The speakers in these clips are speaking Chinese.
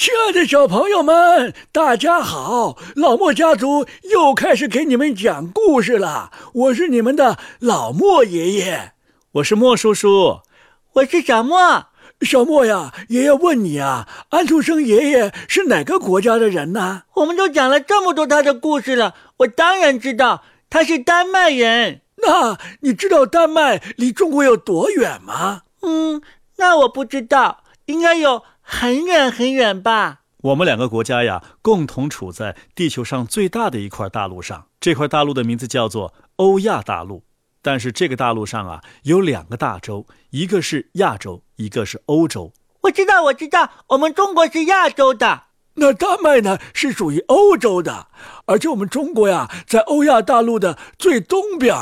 亲爱的小朋友们，大家好！老莫家族又开始给你们讲故事了。我是你们的老莫爷爷，我是莫叔叔，我是小莫。小莫呀，爷爷问你啊，安徒生爷爷是哪个国家的人呢？我们都讲了这么多他的故事了，我当然知道他是丹麦人。那你知道丹麦离中国有多远吗？嗯，那我不知道，应该有。很远很远吧？我们两个国家呀，共同处在地球上最大的一块大陆上。这块大陆的名字叫做欧亚大陆。但是这个大陆上啊，有两个大洲，一个是亚洲，一个是欧洲。我知道，我知道，我们中国是亚洲的。那丹麦呢，是属于欧洲的，而且我们中国呀，在欧亚大陆的最东边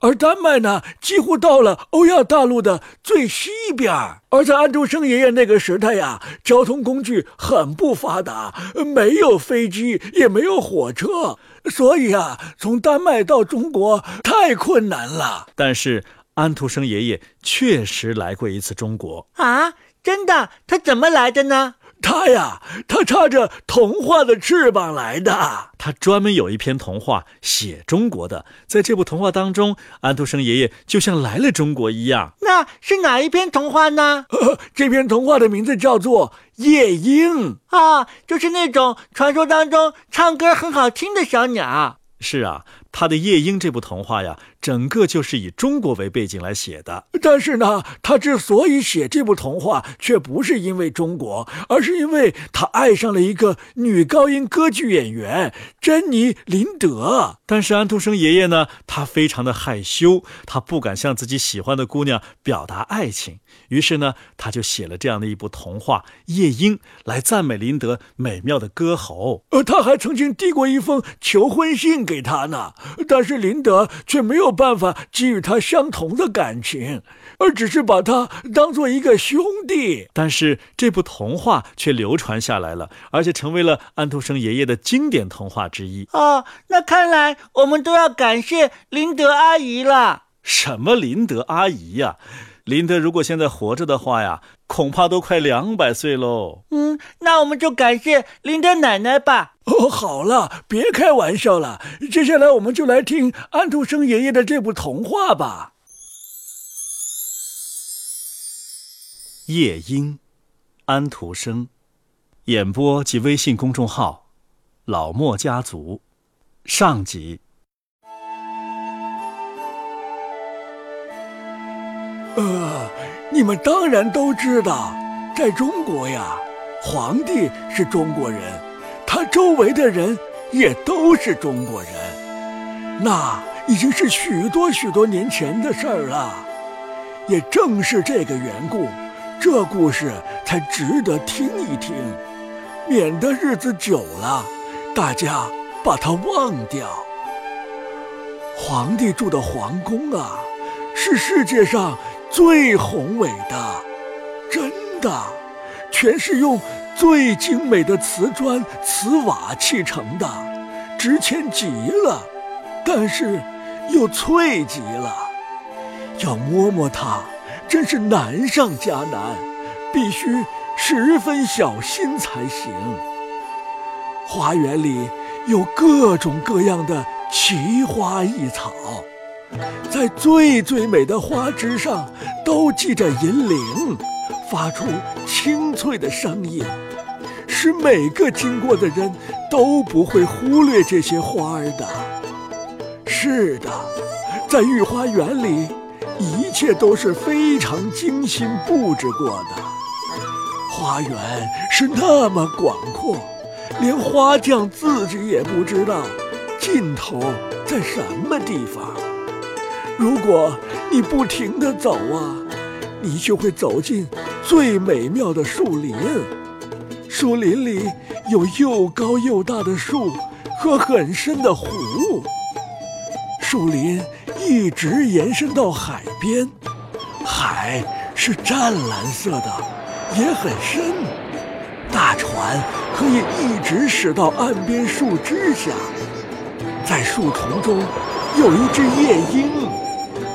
而丹麦呢，几乎到了欧亚大陆的最西边而在安徒生爷爷那个时代呀，交通工具很不发达，没有飞机，也没有火车，所以啊，从丹麦到中国太困难了。但是安徒生爷爷确实来过一次中国啊，真的？他怎么来的呢？他呀，他插着童话的翅膀来的。他专门有一篇童话写中国的，在这部童话当中，安徒生爷爷就像来了中国一样。那是哪一篇童话呢？这篇童话的名字叫做《夜莺》啊，就是那种传说当中唱歌很好听的小鸟。是啊。他的《夜莺》这部童话呀，整个就是以中国为背景来写的。但是呢，他之所以写这部童话，却不是因为中国，而是因为他爱上了一个女高音歌剧演员珍妮·林德。但是安徒生爷爷呢，他非常的害羞，他不敢向自己喜欢的姑娘表达爱情。于是呢，他就写了这样的一部童话《夜莺》，来赞美林德美妙的歌喉。呃，他还曾经递过一封求婚信给他呢。但是林德却没有办法给予他相同的感情，而只是把他当做一个兄弟。但是这部童话却流传下来了，而且成为了安徒生爷爷的经典童话之一。哦，那看来我们都要感谢林德阿姨了。什么林德阿姨呀？林德如果现在活着的话呀，恐怕都快两百岁喽。嗯，那我们就感谢林德奶奶吧。哦，好了，别开玩笑了。接下来我们就来听安徒生爷爷的这部童话吧。《夜莺》，安徒生，演播及微信公众号“老莫家族”，上集。你们当然都知道，在中国呀，皇帝是中国人，他周围的人也都是中国人。那已经是许多许多年前的事儿了。也正是这个缘故，这故事才值得听一听，免得日子久了，大家把它忘掉。皇帝住的皇宫啊，是世界上。最宏伟的，真的，全是用最精美的瓷砖、瓷瓦砌成的，值钱极了，但是又脆极了，要摸摸它，真是难上加难，必须十分小心才行。花园里有各种各样的奇花异草。在最最美的花枝上，都系着银铃，发出清脆的声音，使每个经过的人都不会忽略这些花儿的。是的，在御花园里，一切都是非常精心布置过的。花园是那么广阔，连花匠自己也不知道尽头在什么地方。如果你不停地走啊，你就会走进最美妙的树林。树林里有又高又大的树和很深的湖。树林一直延伸到海边，海是湛蓝色的，也很深。大船可以一直驶到岸边树枝下。在树丛中有一只夜莺。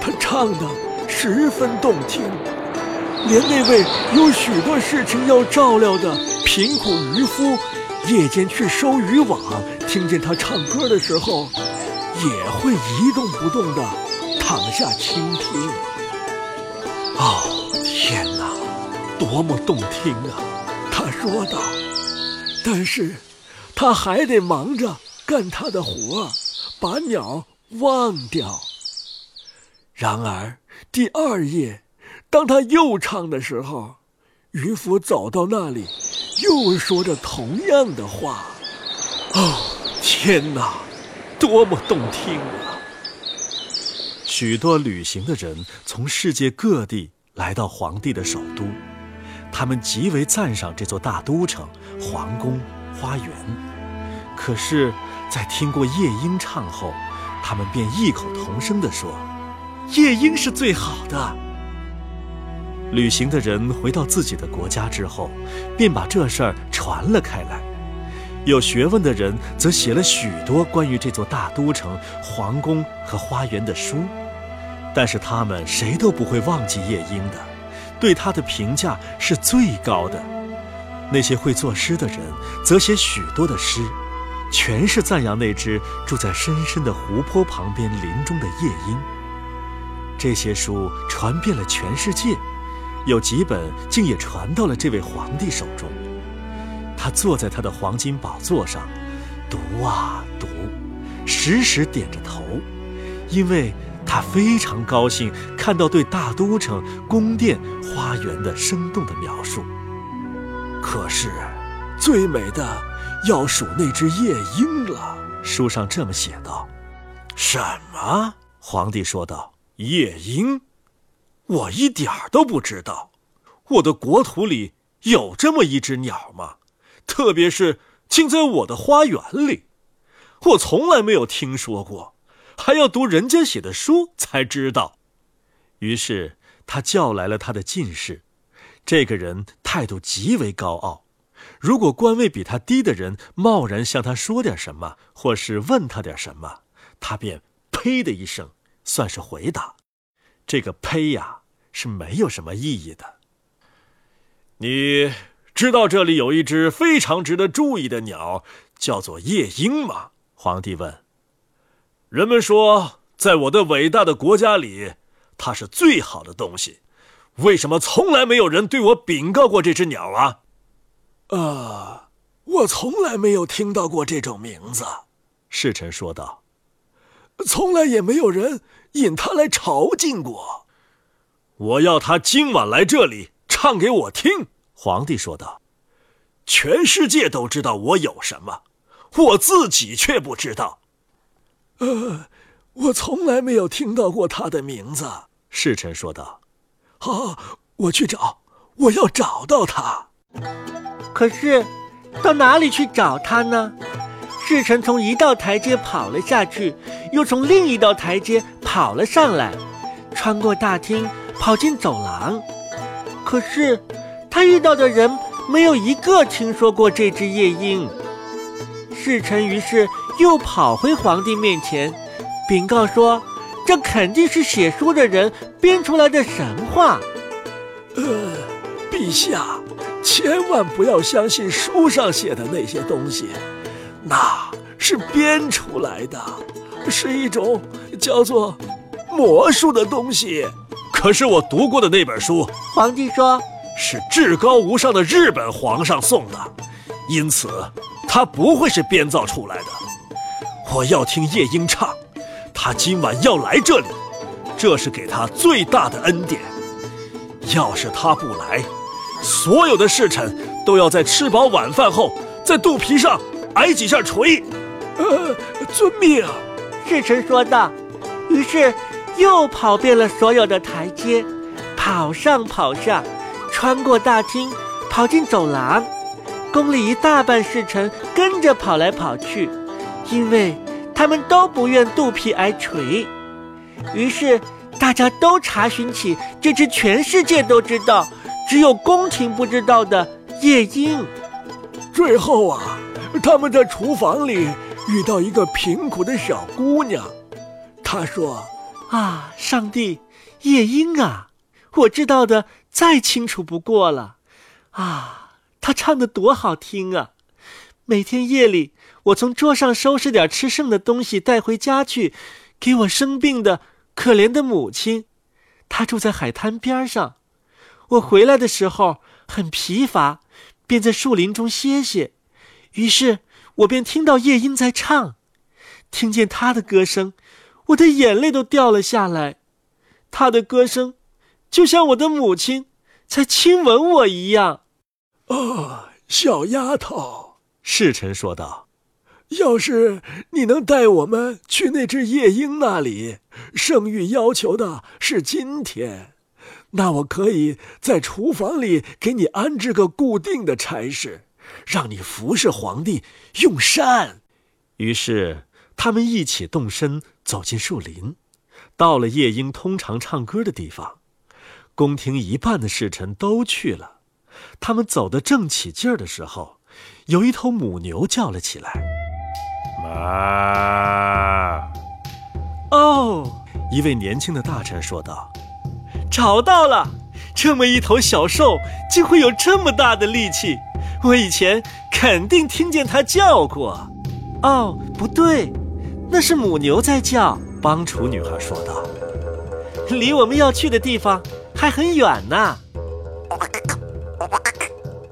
它唱的十分动听，连那位有许多事情要照料的贫苦渔夫夜间去收渔网，听见他唱歌的时候，也会一动不动地躺下倾听。哦，天哪，多么动听啊！他说道。但是，他还得忙着干他的活，把鸟忘掉。然而，第二夜，当他又唱的时候，渔夫走到那里，又说着同样的话。哦，天哪，多么动听啊！许多旅行的人从世界各地来到皇帝的首都，他们极为赞赏这座大都城、皇宫、花园。可是，在听过夜莺唱后，他们便异口同声地说。夜莺是最好的。旅行的人回到自己的国家之后，便把这事儿传了开来。有学问的人则写了许多关于这座大都城、皇宫和花园的书，但是他们谁都不会忘记夜莺的，对他的评价是最高的。那些会作诗的人则写许多的诗，全是赞扬那只住在深深的湖泊旁边林中的夜莺。这些书传遍了全世界，有几本竟也传到了这位皇帝手中。他坐在他的黄金宝座上，读啊读，时时点着头，因为他非常高兴看到对大都城、宫殿、花园的生动的描述。可是，最美的要数那只夜莺了。书上这么写道：“什么？”皇帝说道。夜莺，我一点儿都不知道。我的国土里有这么一只鸟吗？特别是竟在我的花园里，我从来没有听说过。还要读人家写的书才知道。于是他叫来了他的进士，这个人态度极为高傲。如果官位比他低的人贸然向他说点什么，或是问他点什么，他便呸的一声。算是回答，这个“呸”呀是没有什么意义的。你知道这里有一只非常值得注意的鸟，叫做夜莺吗？皇帝问。人们说，在我的伟大的国家里，它是最好的东西。为什么从来没有人对我禀告过这只鸟啊？呃，我从来没有听到过这种名字。侍臣说道。从来也没有人。引他来朝觐过，我要他今晚来这里唱给我听。”皇帝说道，“全世界都知道我有什么，我自己却不知道。”呃，我从来没有听到过他的名字。”侍臣说道，“好，我去找，我要找到他。可是，到哪里去找他呢？”侍臣从一道台阶跑了下去，又从另一道台阶跑了上来，穿过大厅，跑进走廊。可是，他遇到的人没有一个听说过这只夜莺。侍臣于是又跑回皇帝面前，禀告说：“这肯定是写书的人编出来的神话。”呃，陛下，千万不要相信书上写的那些东西。那是编出来的，是一种叫做魔术的东西。可是我读过的那本书，皇帝说是至高无上的日本皇上送的，因此它不会是编造出来的。我要听夜莺唱，他今晚要来这里，这是给他最大的恩典。要是他不来，所有的侍臣都要在吃饱晚饭后，在肚皮上。挨几下锤，呃，遵命。侍臣说道。于是又跑遍了所有的台阶，跑上跑下，穿过大厅，跑进走廊。宫里一大半侍臣跟着跑来跑去，因为他们都不愿肚皮挨锤。于是大家都查询起这只全世界都知道，只有宫廷不知道的夜莺。最后啊。他们在厨房里遇到一个贫苦的小姑娘，她说：“啊，上帝，夜莺啊，我知道的再清楚不过了。啊，她唱的多好听啊！每天夜里，我从桌上收拾点吃剩的东西带回家去，给我生病的可怜的母亲。她住在海滩边上。我回来的时候很疲乏，便在树林中歇歇。于是我便听到夜莺在唱，听见她的歌声，我的眼泪都掉了下来。她的歌声，就像我的母亲在亲吻我一样。哦，小丫头，侍臣说道：“要是你能带我们去那只夜莺那里，圣谕要求的是今天。”那我可以在厨房里给你安置个固定的差事，让你服侍皇帝用膳。于是他们一起动身走进树林，到了夜莺通常唱歌的地方。宫廷一半的侍臣都去了。他们走得正起劲儿的时候，有一头母牛叫了起来：“妈！”哦，一位年轻的大臣说道。找到了，这么一头小兽竟会有这么大的力气，我以前肯定听见它叫过。哦，不对，那是母牛在叫。帮厨女孩说道：“离我们要去的地方还很远呢。”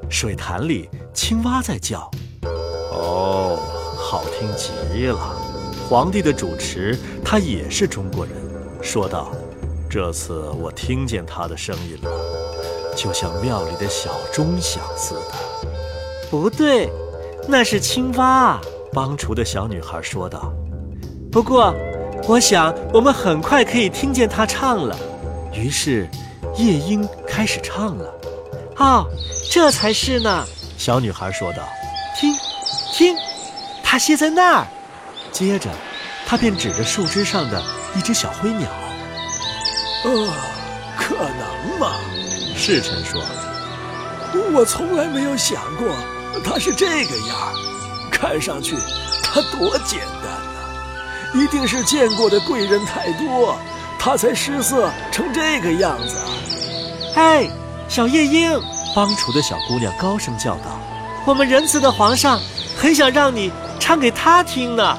水潭里青蛙在叫。哦，好听极了。皇帝的主持，他也是中国人，说道。这次我听见他的声音了，就像庙里的小钟响似的。不对，那是青蛙。帮厨的小女孩说道。不过，我想我们很快可以听见他唱了。于是，夜莺开始唱了。哦，这才是呢。小女孩说道。听，听，它歇在那儿。接着，她便指着树枝上的一只小灰鸟。呃，可能吗？侍臣说：“我从来没有想过他是这个样看上去他多简单呐！一定是见过的贵人太多，他才失色成这个样子。”哎，小夜莺，帮厨的小姑娘高声叫道：“我们仁慈的皇上很想让你唱给他听呢。”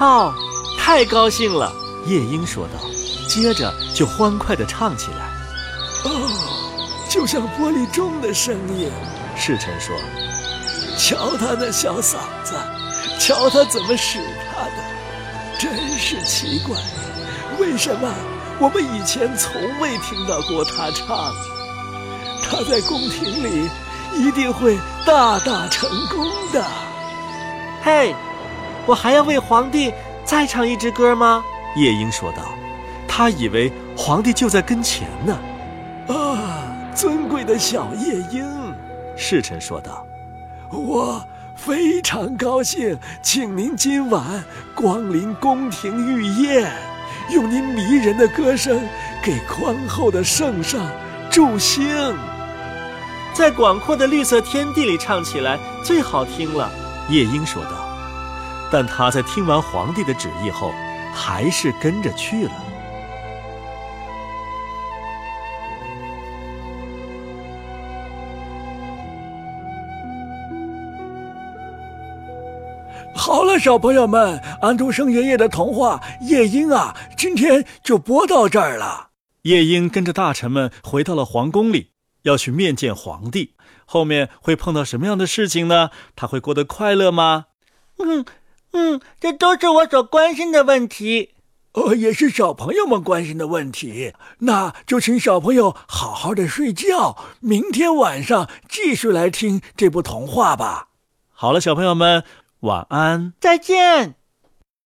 哦，太高兴了！夜莺说道。接着就欢快地唱起来，哦，就像玻璃钟的声音。侍臣说：“瞧他那小嗓子，瞧他怎么使他的，真是奇怪。为什么我们以前从未听到过他唱？他在宫廷里一定会大大成功的。”嘿，我还要为皇帝再唱一支歌吗？夜莺说道。他以为皇帝就在跟前呢。啊，尊贵的小夜莺，侍臣说道：“我非常高兴，请您今晚光临宫廷御宴，用您迷人的歌声给宽厚的圣上助兴。在广阔的绿色天地里唱起来最好听了。”夜莺说道。但他在听完皇帝的旨意后，还是跟着去了。小朋友们，安徒生爷爷的童话《夜莺》啊，今天就播到这儿了。夜莺跟着大臣们回到了皇宫里，要去面见皇帝。后面会碰到什么样的事情呢？他会过得快乐吗？嗯嗯，这都是我所关心的问题，呃，也是小朋友们关心的问题。那就请小朋友好好的睡觉，明天晚上继续来听这部童话吧。好了，小朋友们。晚安，再见。